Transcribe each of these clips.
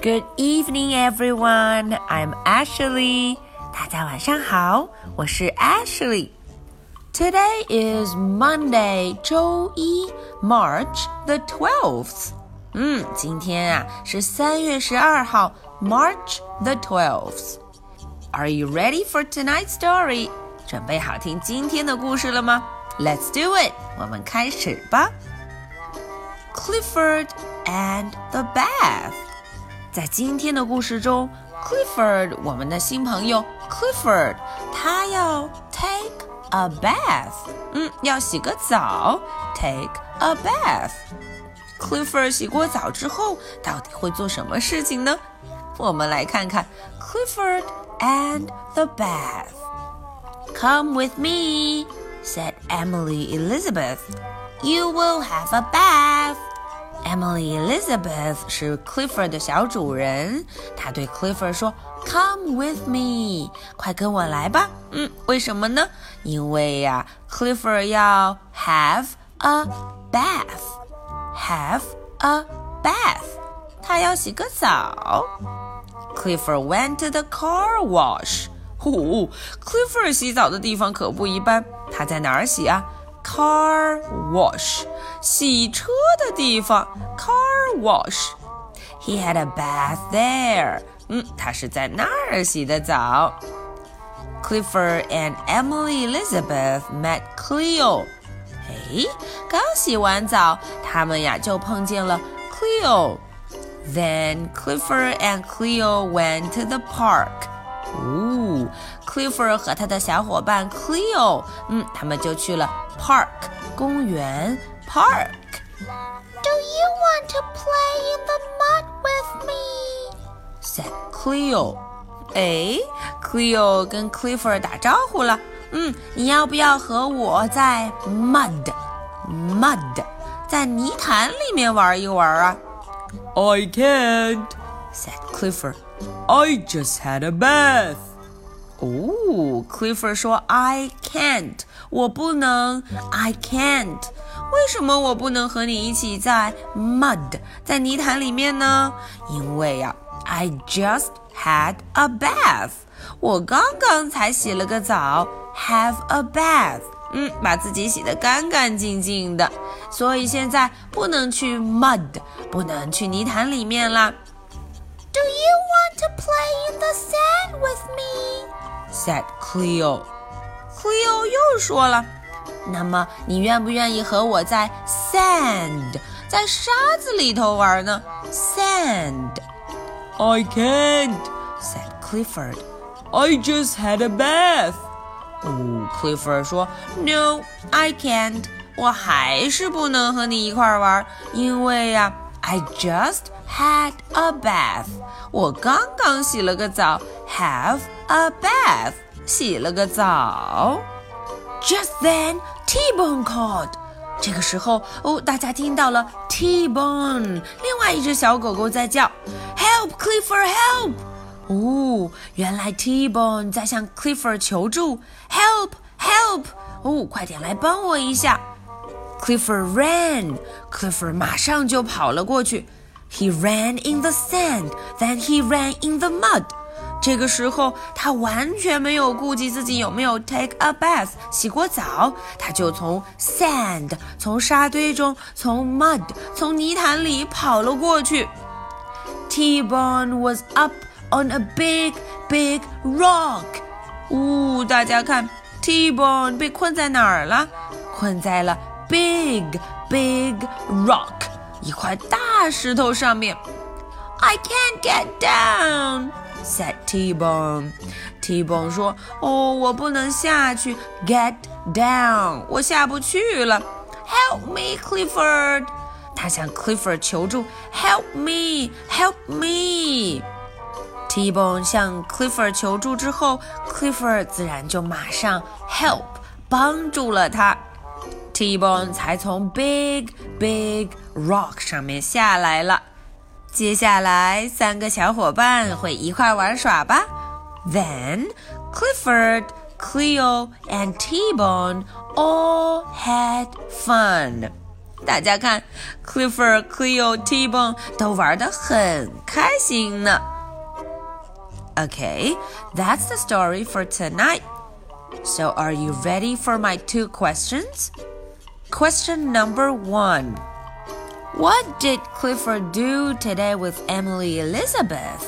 Good evening, everyone. I'm Ashley. 大家晚上好，我是 Ashley。Today is Monday，周一，March the twelfth。嗯，今天啊是三月十二号，March the twelfth。Are you ready for tonight's story？准备好听今天的故事了吗？Let's do it，我们开始吧。 Clifford and the Bath。在今天的故事中，Clifford，我们的新朋友 Clifford，他要 take a bath，嗯，要洗个澡，take a bath。Clifford 洗过澡之后，到底会做什么事情呢？我们来看看 Clifford and the bath。Come with me, said Emily Elizabeth. You will have a bath. Emily Elizabeth 是 Clifford 的小主人，她对 Clifford 说：“Come with me，快跟我来吧。”嗯，为什么呢？因为呀、啊、，Clifford 要 have a bath，have a bath，他要洗个澡。Clifford went to the car wash。 呼，Clifford 洗澡的地方可不一般，他在哪儿洗啊？Car wash，洗车的地方，car wash。He had a bath there。嗯，他是在那儿洗的澡。Clifford and Emily Elizabeth met Cleo。哎，刚洗完澡，他们呀就碰见了 Cleo。Then Clifford and Cleo went to the park。 哦，Clifford 和他的小伙伴 Cleo，嗯，他们就去了 park 公园 park。Do you want to play in the mud with me? said Cleo。哎，Cleo 跟 Clifford 打招呼了。嗯，你要不要和我在 mud mud 在泥潭里面玩一玩啊？I can't, said Clifford. I just had a bath. 哦，Clifford 说 I can't，我不能，I can't。为什么我不能和你一起在 mud 在泥潭里面呢？因为呀、，I just had a bath，我刚刚才洗了个澡，have a bath，嗯，把自己洗得干干净净的，所以现在不能去 mud，不能去泥潭里面啦。Do you to play in the sand with me? said Cleo. Cleo 又说了：“那么你愿不愿意和我在 sand 在沙子里头玩呢？Sand. I can't, said Clifford. I just had a bath. 哦，Clifford 说：“No, I can't. 我还是不能和你一块儿玩，因为呀、啊、 ，I just had a bath. 我刚刚洗了个澡，have a bath. 洗了个澡。Just then, T-Bone called. 这个时候，哦，大家听到了 T-Bone，另外一只小狗狗在叫，Help, Clifford, help! 哦，原来 T-Bone 在向 Clifford 求助，Help, help! 哦，快点来帮我一下。Clifford ran，Clifford 马上就跑了过去。He ran in the sand, then he ran in the mud. 这个时候，他完全没有顾及自己有没有 take a bath 洗过澡，他就从 sand 从沙堆中，从 mud 从泥潭里跑了过去。T-Bone was up on a big big rock。呜、哦，大家看，T-Bone 被困在哪儿了？困在了 big big rock 一块大石头上面。I can't get down。said T-Bone. T-Bone 说：“哦，我不能下去，get down，我下不去了。Help me, Clifford。”他向 Clifford 求助：“Help me, help me。” T-Bone 向 Clifford 求助之后，Clifford 自然就马上 help 帮助了他。 T-Bone 才从 big big rock 上面下来了。接下来，三个小伙伴会一块玩耍吧。Then Clifford, Cleo, and T-Bone all had fun. 大家看，Clifford、Cleo、T-Bone 都玩得很开心呢。Okay, that's the story for tonight. So, are you ready for my two questions? Question number one What did Clifford do today with Emily Elizabeth?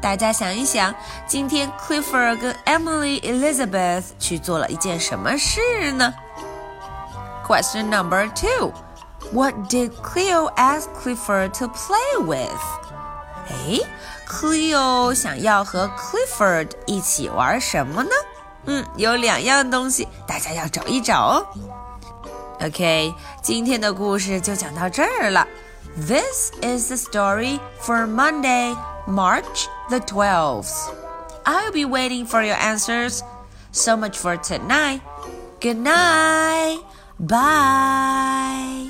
大家想一想，今天 Clifford 跟 Emily Elizabeth 去做了一件什么事呢？Question number two What did Cleo ask Clifford to play with? 哎，Cleo 想要和 Clifford 一起玩什么呢？嗯，有两样东西，大家要找一找哦。 OK，今天的故事就讲到这儿了。This is the story for Monday, March the 12th. I'll be waiting for your answers. So much for tonight. Good night. Bye.